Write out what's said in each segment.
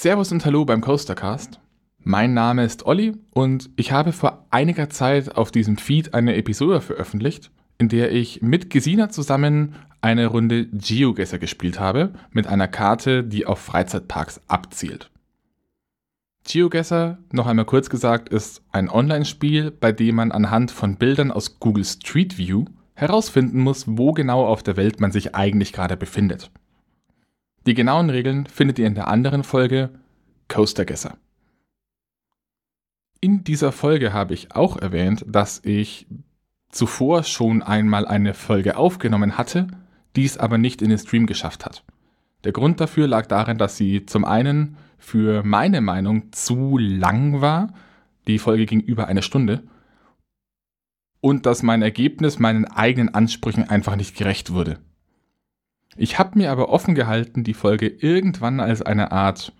Servus und Hallo beim Coastercast. Mein Name ist Olli und ich habe vor einiger Zeit auf diesem Feed eine Episode veröffentlicht, in der ich mit Gesina zusammen eine Runde Geogesser gespielt habe, mit einer Karte, die auf Freizeitparks abzielt. GeoGuessr, noch einmal kurz gesagt, ist ein Online-Spiel, bei dem man anhand von Bildern aus Google Street View herausfinden muss, wo genau auf der Welt man sich eigentlich gerade befindet. Die genauen Regeln findet ihr in der anderen Folge Coastergesser. In dieser Folge habe ich auch erwähnt, dass ich zuvor schon einmal eine Folge aufgenommen hatte, dies aber nicht in den Stream geschafft hat. Der Grund dafür lag darin, dass sie zum einen für meine Meinung zu lang war, die Folge ging über eine Stunde, und dass mein Ergebnis meinen eigenen Ansprüchen einfach nicht gerecht wurde. Ich habe mir aber offen gehalten, die Folge irgendwann als eine Art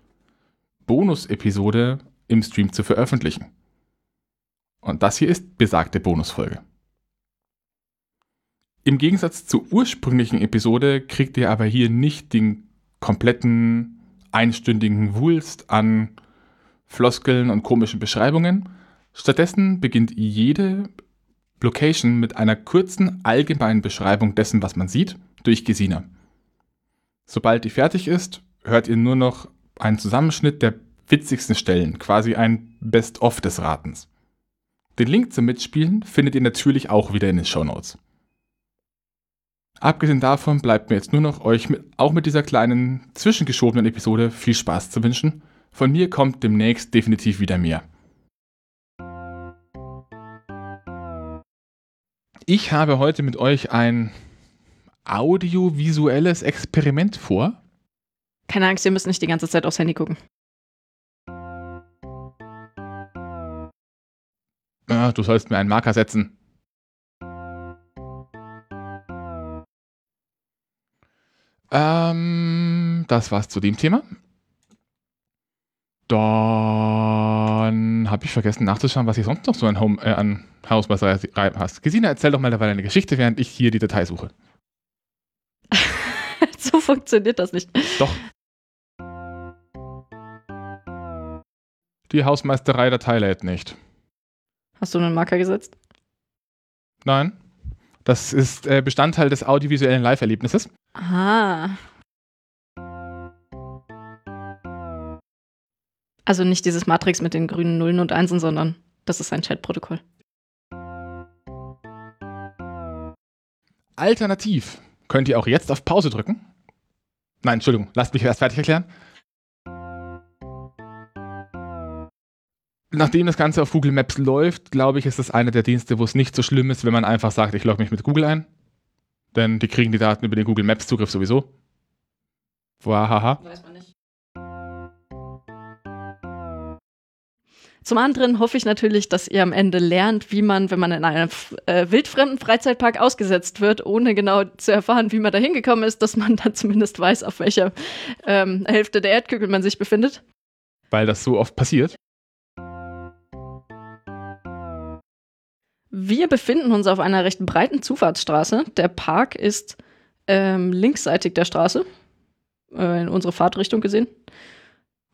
Bonus-Episode im Stream zu veröffentlichen. Und das hier ist besagte Bonusfolge. Im Gegensatz zur ursprünglichen Episode kriegt ihr aber hier nicht den kompletten einstündigen Wulst an Floskeln und komischen Beschreibungen. Stattdessen beginnt jede Location mit einer kurzen allgemeinen Beschreibung dessen, was man sieht, durch Gesina. Sobald die fertig ist, hört ihr nur noch einen Zusammenschnitt der witzigsten Stellen, quasi ein Best-of des Ratens. Den Link zum Mitspielen findet ihr natürlich auch wieder in den Show Notes. Abgesehen davon bleibt mir jetzt nur noch euch mit, auch mit dieser kleinen zwischengeschobenen Episode viel Spaß zu wünschen. Von mir kommt demnächst definitiv wieder mehr. Ich habe heute mit euch ein audiovisuelles Experiment vor. Keine Angst, ihr müsst nicht die ganze Zeit aufs Handy gucken. Ah, du sollst mir einen Marker setzen. Ähm, das war's zu dem Thema. Dann habe ich vergessen nachzuschauen, was ich sonst noch so an, Home, äh, an Hausmeisterei hast. Gesina, erzähl doch mal dabei eine Geschichte, während ich hier die Datei suche. Funktioniert das nicht. Doch. Die Hausmeisterei-Datei lädt nicht. Hast du einen Marker gesetzt? Nein. Das ist äh, Bestandteil des audiovisuellen Live-Erlebnisses. Ah. Also nicht dieses Matrix mit den grünen Nullen und Einsen, sondern das ist ein Chatprotokoll. Alternativ könnt ihr auch jetzt auf Pause drücken. Nein, Entschuldigung, lasst mich erst fertig erklären. Nachdem das Ganze auf Google Maps läuft, glaube ich, ist das einer der Dienste, wo es nicht so schlimm ist, wenn man einfach sagt, ich logge mich mit Google ein. Denn die kriegen die Daten über den Google Maps Zugriff sowieso. Wahaha. Weiß man nicht. Zum anderen hoffe ich natürlich, dass ihr am Ende lernt, wie man, wenn man in einem äh, wildfremden Freizeitpark ausgesetzt wird, ohne genau zu erfahren, wie man da hingekommen ist, dass man dann zumindest weiß, auf welcher ähm, Hälfte der Erdkugel man sich befindet. Weil das so oft passiert. Wir befinden uns auf einer recht breiten Zufahrtsstraße. Der Park ist ähm, linksseitig der Straße, äh, in unsere Fahrtrichtung gesehen.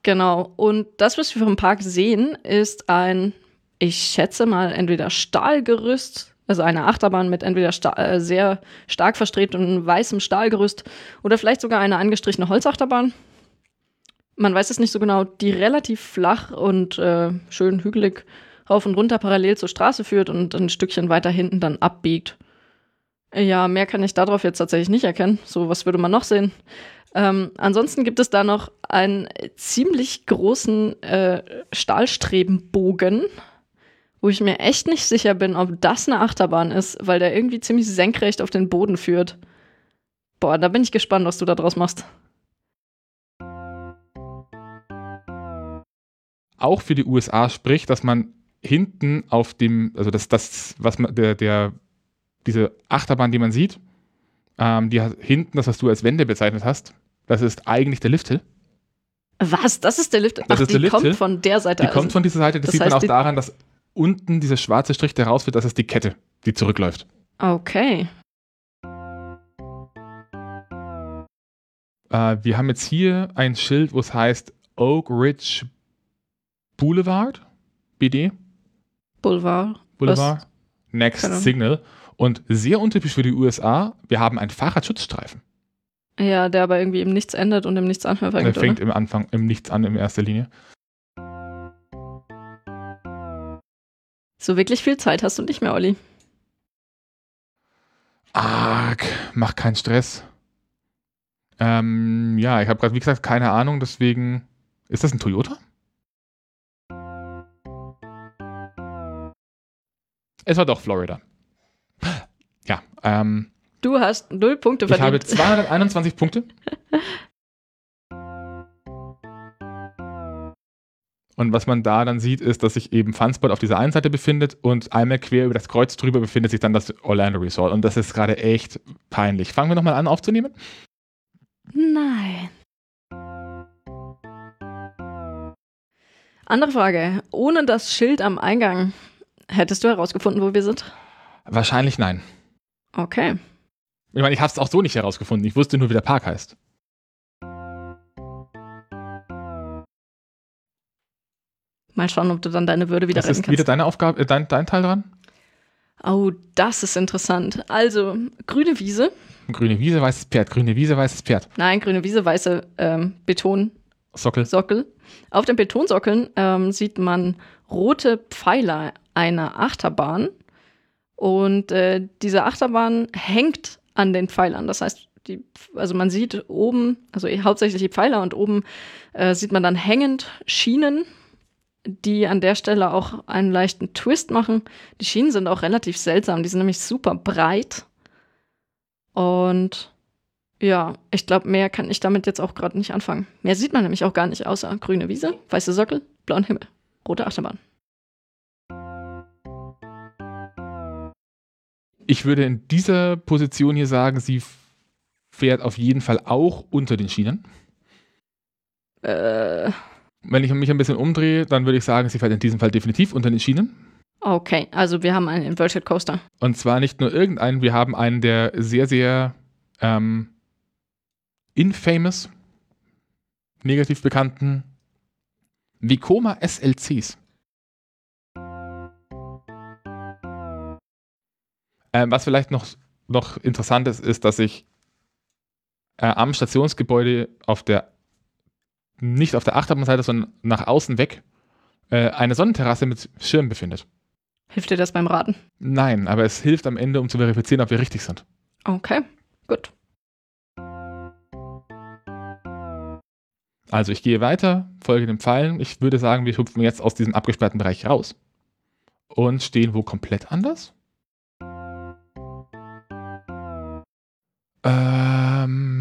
Genau. Und das, was wir vom Park sehen, ist ein, ich schätze mal, entweder Stahlgerüst, also eine Achterbahn mit entweder äh, sehr stark verstrebtem weißem Stahlgerüst oder vielleicht sogar eine angestrichene Holzachterbahn. Man weiß es nicht so genau, die relativ flach und äh, schön hügelig rauf und runter parallel zur Straße führt und ein Stückchen weiter hinten dann abbiegt. Ja, mehr kann ich darauf jetzt tatsächlich nicht erkennen. So, was würde man noch sehen? Ähm, ansonsten gibt es da noch einen ziemlich großen äh, Stahlstrebenbogen, wo ich mir echt nicht sicher bin, ob das eine Achterbahn ist, weil der irgendwie ziemlich senkrecht auf den Boden führt. Boah, da bin ich gespannt, was du da draus machst. Auch für die USA spricht, dass man hinten auf dem, also das, das, was man, der, der, diese Achterbahn, die man sieht, ähm, die hinten, das, was du als Wände bezeichnet hast, das ist eigentlich der Lifthill. Was? Das ist der Lift? Das Ach, ist die der kommt von der Seite. Die also, kommt von dieser Seite. Das, das sieht man auch daran, dass unten dieser schwarze Strich, der raus wird, das ist die Kette, die zurückläuft. Okay. Äh, wir haben jetzt hier ein Schild, wo es heißt Oak Ridge Boulevard, BD, Boulevard. Boulevard, Next Keine Ahnung. Signal. Und sehr untypisch für die USA, wir haben einen Fahrradschutzstreifen. Ja, der aber irgendwie im Nichts endet und im Nichts Der anfängt. fängt oder? im Anfang im Nichts an in erster Linie. So wirklich viel Zeit hast du nicht mehr, Olli. Arg, mach keinen Stress. Ähm, ja, ich habe gerade, wie gesagt, keine Ahnung, deswegen. Ist das ein Toyota? Es war doch Florida. Ja, ähm, Du hast null Punkte ich habe verdient. 221 Punkte. Und was man da dann sieht, ist, dass sich eben Funspot auf dieser einen Seite befindet und einmal quer über das Kreuz drüber befindet sich dann das Orlando Resort. Und das ist gerade echt peinlich. Fangen wir nochmal an aufzunehmen. Nein. Andere Frage. Ohne das Schild am Eingang hättest du herausgefunden, wo wir sind? Wahrscheinlich nein. Okay. Ich meine, ich habe es auch so nicht herausgefunden. Ich wusste nur, wie der Park heißt. Mal schauen, ob du dann deine Würde wieder Das retten ist wieder kannst. deine Aufgabe, äh, dein, dein Teil dran. Oh, das ist interessant. Also, grüne Wiese. Grüne Wiese, weißes Pferd. Grüne Wiese, weißes Pferd. Nein, grüne Wiese, weiße ähm, Betonsockel. Sockel. Auf den Betonsockeln ähm, sieht man rote Pfeiler einer Achterbahn. Und äh, diese Achterbahn hängt an den Pfeilern. Das heißt, die, also man sieht oben, also hauptsächlich die Pfeiler und oben äh, sieht man dann hängend Schienen, die an der Stelle auch einen leichten Twist machen. Die Schienen sind auch relativ seltsam, die sind nämlich super breit. Und ja, ich glaube, mehr kann ich damit jetzt auch gerade nicht anfangen. Mehr sieht man nämlich auch gar nicht, außer grüne Wiese, weiße Sockel, blauen Himmel, rote Achterbahn. Ich würde in dieser Position hier sagen, sie fährt auf jeden Fall auch unter den Schienen. Äh, Wenn ich mich ein bisschen umdrehe, dann würde ich sagen, sie fährt in diesem Fall definitiv unter den Schienen. okay, also wir haben einen Inverted Coaster. Und zwar nicht nur irgendeinen, wir haben einen der sehr, sehr ähm, infamous, negativ bekannten Vekoma SLCs. Ähm, was vielleicht noch, noch interessant ist, ist, dass ich äh, am Stationsgebäude auf der, nicht auf der Achterbahnseite, sondern nach außen weg, äh, eine Sonnenterrasse mit Schirm befindet. Hilft dir das beim Raten? Nein, aber es hilft am Ende, um zu verifizieren, ob wir richtig sind. Okay, gut. Also ich gehe weiter, folge den Pfeilen. Ich würde sagen, wir hüpfen jetzt aus diesem abgesperrten Bereich raus und stehen wo komplett anders.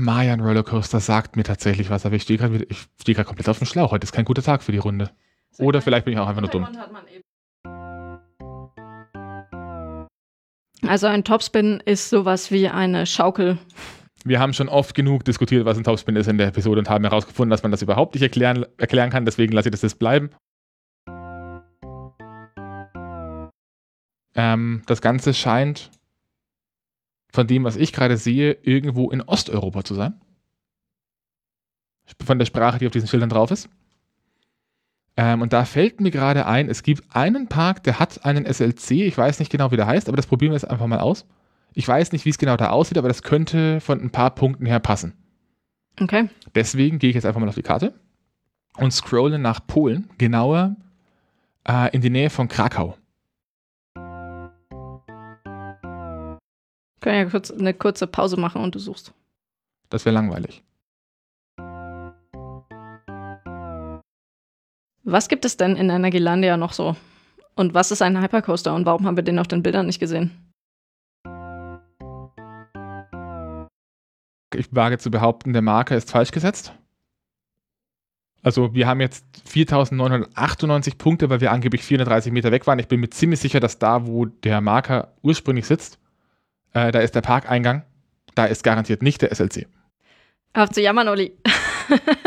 Mayan Rollercoaster sagt mir tatsächlich was, aber ich stehe gerade gerade komplett auf dem Schlauch. Heute ist kein guter Tag für die Runde. Oder vielleicht bin ich auch einfach nur dumm. Also ein Topspin ist sowas wie eine Schaukel. Wir haben schon oft genug diskutiert, was ein Topspin ist in der Episode und haben herausgefunden, dass man das überhaupt nicht erklären, erklären kann. Deswegen lasse ich das jetzt bleiben. Ähm, das Ganze scheint von dem, was ich gerade sehe, irgendwo in Osteuropa zu sein. Von der Sprache, die auf diesen Schildern drauf ist. Ähm, und da fällt mir gerade ein, es gibt einen Park, der hat einen SLC. Ich weiß nicht genau, wie der heißt, aber das probieren wir jetzt einfach mal aus. Ich weiß nicht, wie es genau da aussieht, aber das könnte von ein paar Punkten her passen. Okay. Deswegen gehe ich jetzt einfach mal auf die Karte und scrolle nach Polen, genauer äh, in die Nähe von Krakau. Können ja kurz eine kurze Pause machen und du suchst. Das wäre langweilig. Was gibt es denn in Energylandia noch so? Und was ist ein Hypercoaster und warum haben wir den auf den Bildern nicht gesehen? Ich wage zu behaupten, der Marker ist falsch gesetzt. Also wir haben jetzt 4.998 Punkte, weil wir angeblich 430 Meter weg waren. Ich bin mir ziemlich sicher, dass da, wo der Marker ursprünglich sitzt, äh, da ist der Parkeingang. Da ist garantiert nicht der SLC. Auf zu jammern, Olli.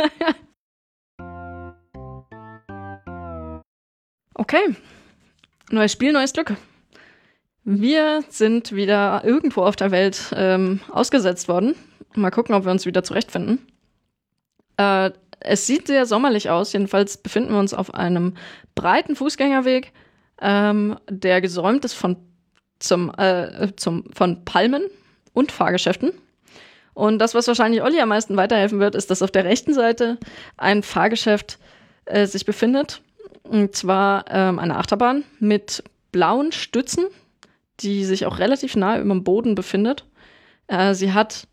okay. Neues Spiel, neues Glück. Wir sind wieder irgendwo auf der Welt ähm, ausgesetzt worden. Mal gucken, ob wir uns wieder zurechtfinden. Äh, es sieht sehr sommerlich aus. Jedenfalls befinden wir uns auf einem breiten Fußgängerweg, ähm, der gesäumt ist von, zum, äh, zum, von Palmen und Fahrgeschäften. Und das, was wahrscheinlich Olli am meisten weiterhelfen wird, ist, dass auf der rechten Seite ein Fahrgeschäft äh, sich befindet. Und zwar ähm, eine Achterbahn mit blauen Stützen, die sich auch relativ nah über dem Boden befindet. Äh, sie hat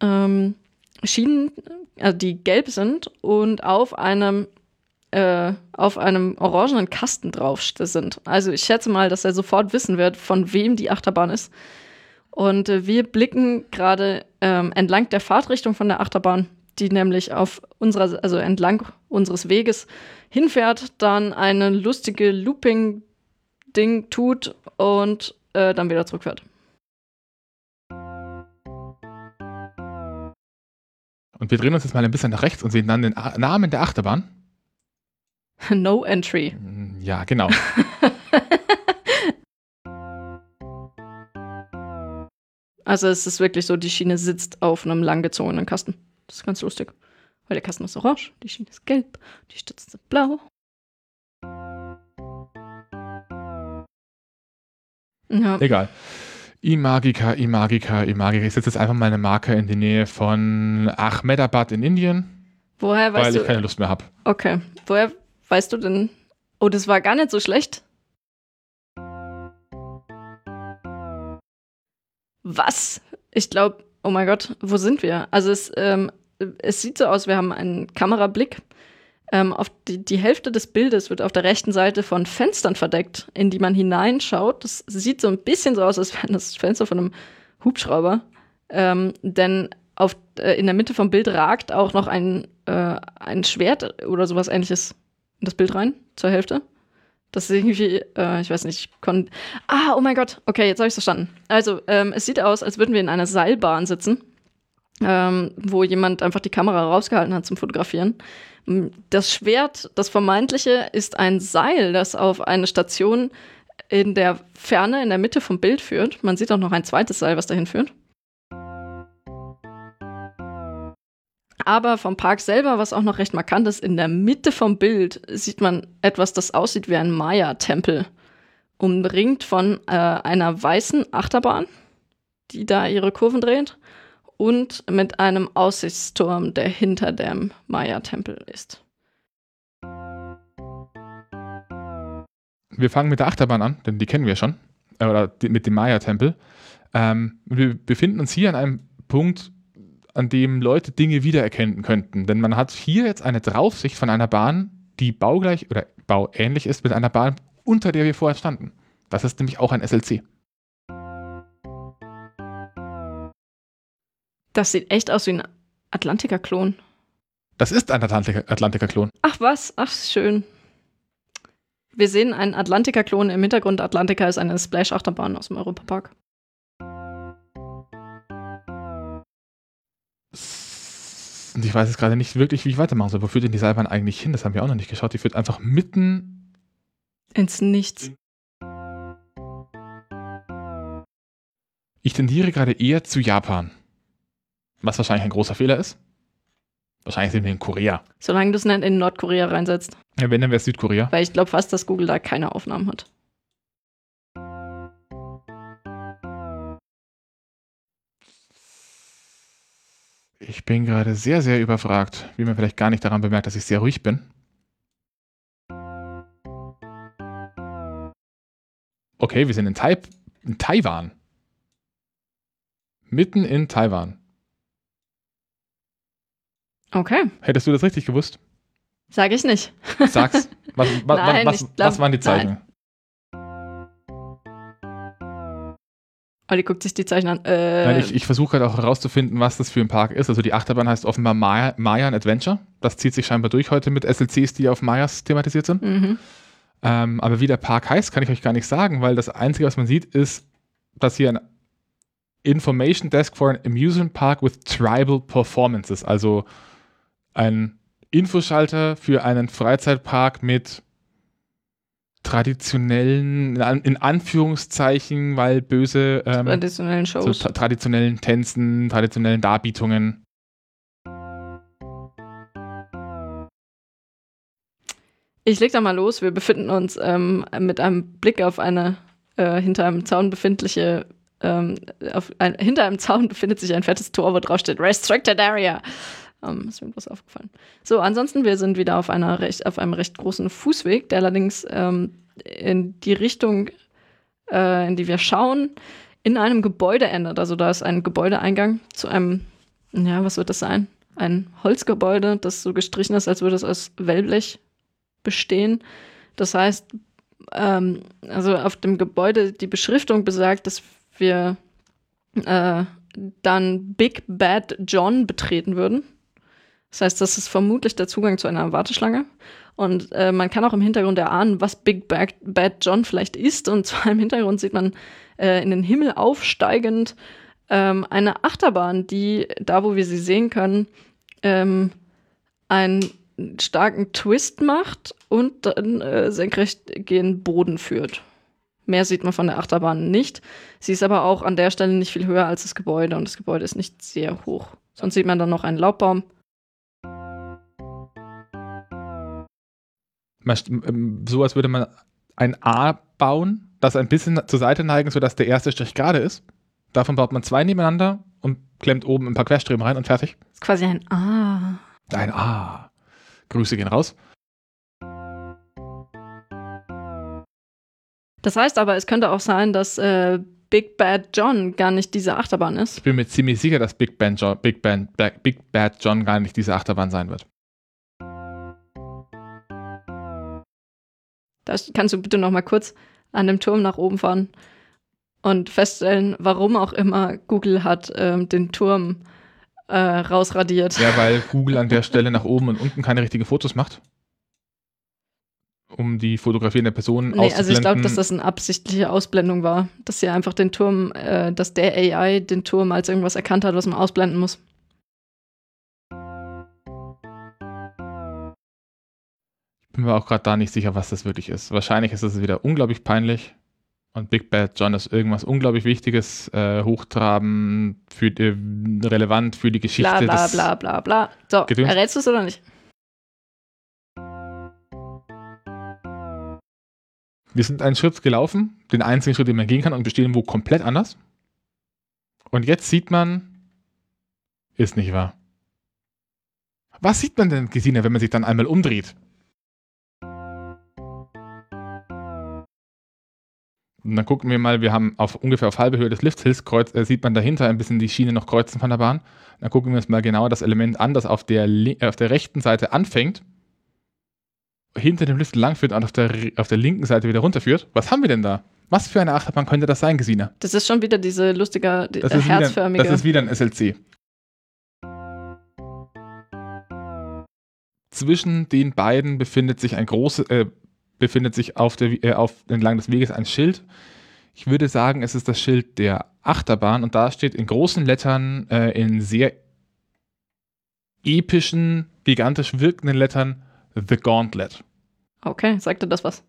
ähm, Schienen, also die gelb sind und auf einem äh, auf einem orangenen Kasten drauf sind. Also ich schätze mal, dass er sofort wissen wird, von wem die Achterbahn ist. Und äh, wir blicken gerade ähm, entlang der Fahrtrichtung von der Achterbahn, die nämlich auf unserer, also entlang unseres Weges hinfährt, dann eine lustige Looping-Ding tut und äh, dann wieder zurückfährt. Und wir drehen uns jetzt mal ein bisschen nach rechts und sehen dann den A Namen der Achterbahn. No Entry. Ja, genau. also es ist wirklich so, die Schiene sitzt auf einem langgezogenen Kasten. Das ist ganz lustig. Weil der Kasten ist orange, die Schiene ist gelb, die Stützen sind blau. Ja. Egal. Imagica, Imagica, Imagica. Ich setze jetzt einfach mal eine Marke in die Nähe von Ahmedabad in Indien. Woher weißt weil du? Weil ich keine Lust mehr habe. Okay. Woher weißt du denn? Oh, das war gar nicht so schlecht. Was? Ich glaube, oh mein Gott, wo sind wir? Also es, ähm, es sieht so aus, wir haben einen Kamerablick ähm, auf die, die Hälfte des Bildes wird auf der rechten Seite von Fenstern verdeckt, in die man hineinschaut. Das sieht so ein bisschen so aus, als wäre das Fenster von einem Hubschrauber. Ähm, denn auf, äh, in der Mitte vom Bild ragt auch noch ein, äh, ein Schwert oder sowas ähnliches in das Bild rein, zur Hälfte. Das ist irgendwie, äh, ich weiß nicht, ich konnte. Ah, oh mein Gott, okay, jetzt habe ich es verstanden. Also, ähm, es sieht aus, als würden wir in einer Seilbahn sitzen, ähm, wo jemand einfach die Kamera rausgehalten hat zum Fotografieren. Das Schwert, das vermeintliche, ist ein Seil, das auf eine Station in der Ferne, in der Mitte vom Bild führt. Man sieht auch noch ein zweites Seil, was dahin führt. Aber vom Park selber, was auch noch recht markant ist, in der Mitte vom Bild sieht man etwas, das aussieht wie ein Maya-Tempel. Umringt von äh, einer weißen Achterbahn, die da ihre Kurven dreht und mit einem Aussichtsturm, der hinter dem Maya-Tempel ist. Wir fangen mit der Achterbahn an, denn die kennen wir schon. Äh, oder die, mit dem Maya-Tempel. Ähm, wir befinden uns hier an einem Punkt, an dem Leute Dinge wiedererkennen könnten. Denn man hat hier jetzt eine Draufsicht von einer Bahn, die baugleich oder bauähnlich ist mit einer Bahn, unter der wir vorher standen. Das ist nämlich auch ein SLC. Das sieht echt aus wie ein Atlantiker-Klon. Das ist ein Atlantiker-Klon. Ach was, ach schön. Wir sehen einen Atlantiker-Klon im Hintergrund. Atlantica ist eine Splash-Achterbahn aus dem Europapark. Ich weiß jetzt gerade nicht wirklich, wie ich weitermachen soll. Wo führt denn die Seilbahn eigentlich hin? Das haben wir auch noch nicht geschaut. Die führt einfach mitten ins Nichts. Ich tendiere gerade eher zu Japan. Was wahrscheinlich ein großer Fehler ist. Wahrscheinlich sind wir in Korea. Solange du es nicht in Nordkorea reinsetzt. Ja, wenn, dann wäre es Südkorea. Weil ich glaube fast, dass Google da keine Aufnahmen hat. Ich bin gerade sehr, sehr überfragt, wie man vielleicht gar nicht daran bemerkt, dass ich sehr ruhig bin. Okay, wir sind in, tai in Taiwan. Mitten in Taiwan. Okay. Hättest du das richtig gewusst? Sag ich nicht. Sag's. Was, was, nein, was, glaub, was waren die Zeichen? Olli guckt sich die Zeichen an. Äh, nein, ich, ich versuche halt auch herauszufinden, was das für ein Park ist. Also die Achterbahn heißt offenbar Maya, Mayan Adventure. Das zieht sich scheinbar durch heute mit SLCs, die auf Mayas thematisiert sind. Mhm. Ähm, aber wie der Park heißt, kann ich euch gar nicht sagen, weil das Einzige, was man sieht, ist, dass hier ein Information Desk for an Amusement Park with Tribal Performances, also ein Infoschalter für einen Freizeitpark mit traditionellen, in Anführungszeichen, weil böse ähm, traditionellen Shows. So, traditionellen Tänzen, traditionellen Darbietungen. Ich leg da mal los. Wir befinden uns ähm, mit einem Blick auf eine äh, hinter einem Zaun befindliche, ähm, auf ein, hinter einem Zaun befindet sich ein fettes Tor, wo drauf steht Restricted Area. Ähm, ist mir was aufgefallen. So, ansonsten, wir sind wieder auf, einer recht, auf einem recht großen Fußweg, der allerdings ähm, in die Richtung, äh, in die wir schauen, in einem Gebäude endet. Also da ist ein Gebäudeeingang zu einem, ja, was wird das sein? Ein Holzgebäude, das so gestrichen ist, als würde es aus Wellblech bestehen. Das heißt, ähm, also auf dem Gebäude die Beschriftung besagt, dass wir äh, dann Big Bad John betreten würden. Das heißt, das ist vermutlich der Zugang zu einer Warteschlange. Und äh, man kann auch im Hintergrund erahnen, was Big Bad, Bad John vielleicht ist. Und zwar im Hintergrund sieht man äh, in den Himmel aufsteigend ähm, eine Achterbahn, die da, wo wir sie sehen können, ähm, einen starken Twist macht und dann äh, senkrecht gen Boden führt. Mehr sieht man von der Achterbahn nicht. Sie ist aber auch an der Stelle nicht viel höher als das Gebäude und das Gebäude ist nicht sehr hoch. Sonst sieht man dann noch einen Laubbaum. Ähm, so als würde man ein A bauen, das ein bisschen zur Seite neigen, sodass der erste Strich gerade ist. Davon baut man zwei nebeneinander und klemmt oben ein paar Querstreben rein und fertig. Das ist quasi ein A. Ein A. Grüße gehen raus. Das heißt aber, es könnte auch sein, dass äh, Big Bad John gar nicht diese Achterbahn ist. Ich bin mir ziemlich sicher, dass Big, Bad John, Big, Bad, Big Bad John gar nicht diese Achterbahn sein wird. Da kannst du bitte noch mal kurz an dem Turm nach oben fahren und feststellen, warum auch immer Google hat ähm, den Turm äh, rausradiert. Ja, weil Google an der Stelle nach oben und unten keine richtigen Fotos macht um die fotografierende Person nee, Also ich glaube, dass das eine absichtliche Ausblendung war, dass sie einfach den Turm, äh, dass der AI den Turm als irgendwas erkannt hat, was man ausblenden muss. Bin mir auch gerade da nicht sicher, was das wirklich ist. Wahrscheinlich ist es wieder unglaublich peinlich und Big Bad John ist irgendwas unglaublich Wichtiges, äh, hochtraben, für, äh, relevant für die Geschichte. Bla bla bla bla bla. So, errätst du es oder nicht? Wir sind einen Schritt gelaufen, den einzigen Schritt, den man gehen kann und bestehen wo komplett anders. Und jetzt sieht man, ist nicht wahr. Was sieht man denn, Gesine, wenn man sich dann einmal umdreht? Und dann gucken wir mal, wir haben auf ungefähr auf halbe Höhe des Lifthills, kreuz, äh, sieht man dahinter ein bisschen die Schiene noch kreuzen von der Bahn. Dann gucken wir uns mal genau das Element an, das auf der, äh, auf der rechten Seite anfängt hinter dem Lift langführt und auf der, auf der linken Seite wieder runterführt. Was haben wir denn da? Was für eine Achterbahn könnte das sein, Gesina? Das ist schon wieder diese lustige, die, das äh, herzförmige. Wieder, das ist wieder ein SLC. Zwischen den beiden befindet sich ein großes, äh, befindet sich auf der, äh, auf, entlang des Weges ein Schild. Ich würde sagen, es ist das Schild der Achterbahn und da steht in großen Lettern, äh, in sehr epischen, gigantisch wirkenden Lettern The Gauntlet. Okay, sagte das was?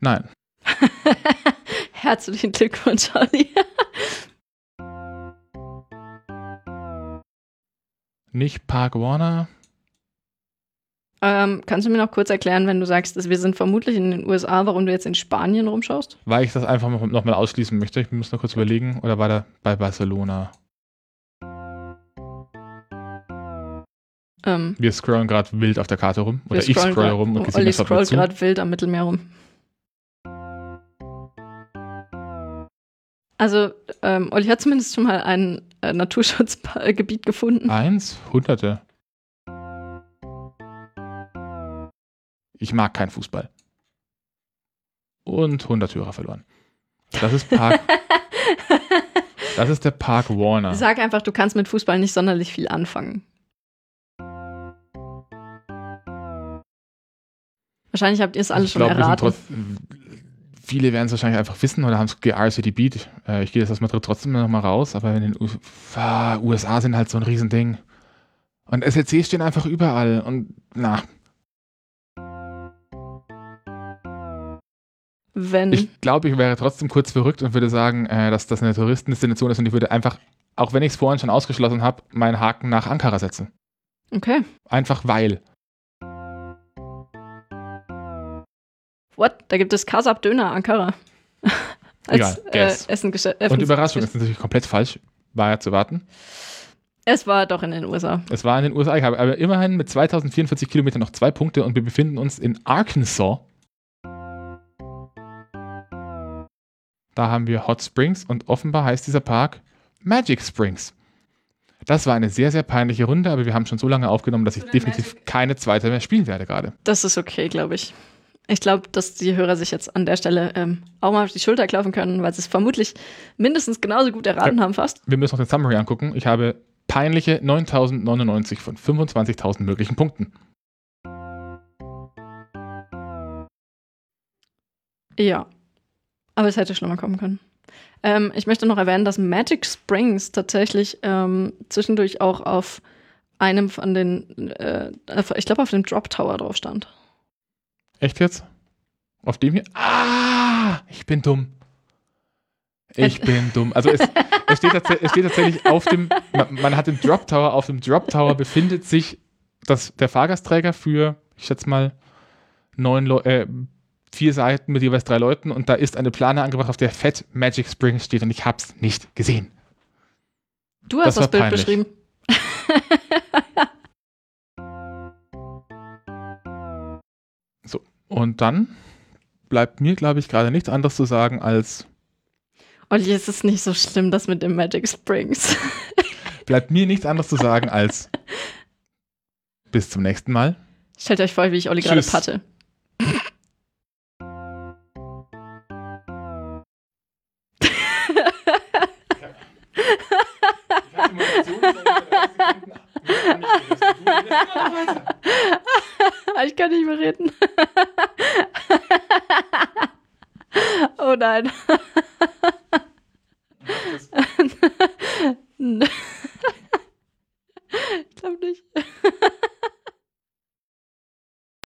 Nein. Herzlichen Glückwunsch, Olli. Nicht Park Warner. Ähm, kannst du mir noch kurz erklären, wenn du sagst, dass wir sind vermutlich in den USA, warum du jetzt in Spanien rumschaust? Weil ich das einfach nochmal ausschließen möchte. Ich muss noch kurz überlegen. Oder war da bei Barcelona? Ähm, Wir scrollen gerade wild auf der Karte rum. Oder ich scroll rum und Olli scrollt gerade wild am Mittelmeer rum. Also, ähm, Olli hat zumindest schon mal ein äh, Naturschutzgebiet gefunden. Eins? Hunderte. Ich mag keinen Fußball. Und 100 Hörer verloren. Das ist Park. das ist der Park Warner. Sag einfach, du kannst mit Fußball nicht sonderlich viel anfangen. Wahrscheinlich habt ihr es alle ich schon glaub, erraten. viele werden es wahrscheinlich einfach wissen oder haben es geRCDB'd. Äh, ich gehe jetzt aus Madrid trotzdem noch mal raus, aber in den U USA sind halt so ein Riesending. Und SLC stehen einfach überall und na. Wenn. Ich glaube, ich wäre trotzdem kurz verrückt und würde sagen, äh, dass das eine Touristendestination ist und ich würde einfach, auch wenn ich es vorhin schon ausgeschlossen habe, meinen Haken nach Ankara setzen. Okay. Einfach weil. What? Da gibt es Kasab Döner Ankara. Egal, äh, guess. Essen Und Überraschung ist natürlich komplett falsch. War ja zu warten. Es war doch in den USA. Es war in den USA. Ich habe aber immerhin mit 2044 Kilometern noch zwei Punkte und wir befinden uns in Arkansas. Da haben wir Hot Springs und offenbar heißt dieser Park Magic Springs. Das war eine sehr, sehr peinliche Runde, aber wir haben schon so lange aufgenommen, dass ich definitiv keine zweite mehr spielen werde gerade. Das ist okay, glaube ich. Ich glaube, dass die Hörer sich jetzt an der Stelle ähm, auch mal auf die Schulter klopfen können, weil sie es vermutlich mindestens genauso gut erraten Ja. haben fast. Wir müssen noch den Summary angucken. Ich habe peinliche 9099 von 25.000 möglichen Punkten. Ja. Aber es hätte schlimmer kommen können. Ähm, ich möchte noch erwähnen, dass Magic Springs tatsächlich ähm, zwischendurch auch auf einem von den, äh, ich glaube, auf dem Drop Tower drauf stand. Echt jetzt? Auf dem hier? Ah, ich bin dumm. Ich bin dumm. Also es, es, steht, es steht tatsächlich auf dem, man, man hat den Drop Tower, auf dem Drop Tower befindet sich das, der Fahrgastträger für, ich schätze mal, neun Leu äh, vier Seiten mit jeweils drei Leuten und da ist eine Plane angebracht, auf der Fett Magic Springs steht und ich hab's nicht gesehen. Du hast Das das, Bild peinlich. beschrieben. Und dann bleibt mir, glaube ich, gerade nichts anderes zu sagen als, Olli, es ist nicht so schlimm, das mit dem Magic Springs. bleibt mir nichts anderes zu sagen als bis zum nächsten Mal. Stellt euch vor, wie ich Olli gerade patte. Reden.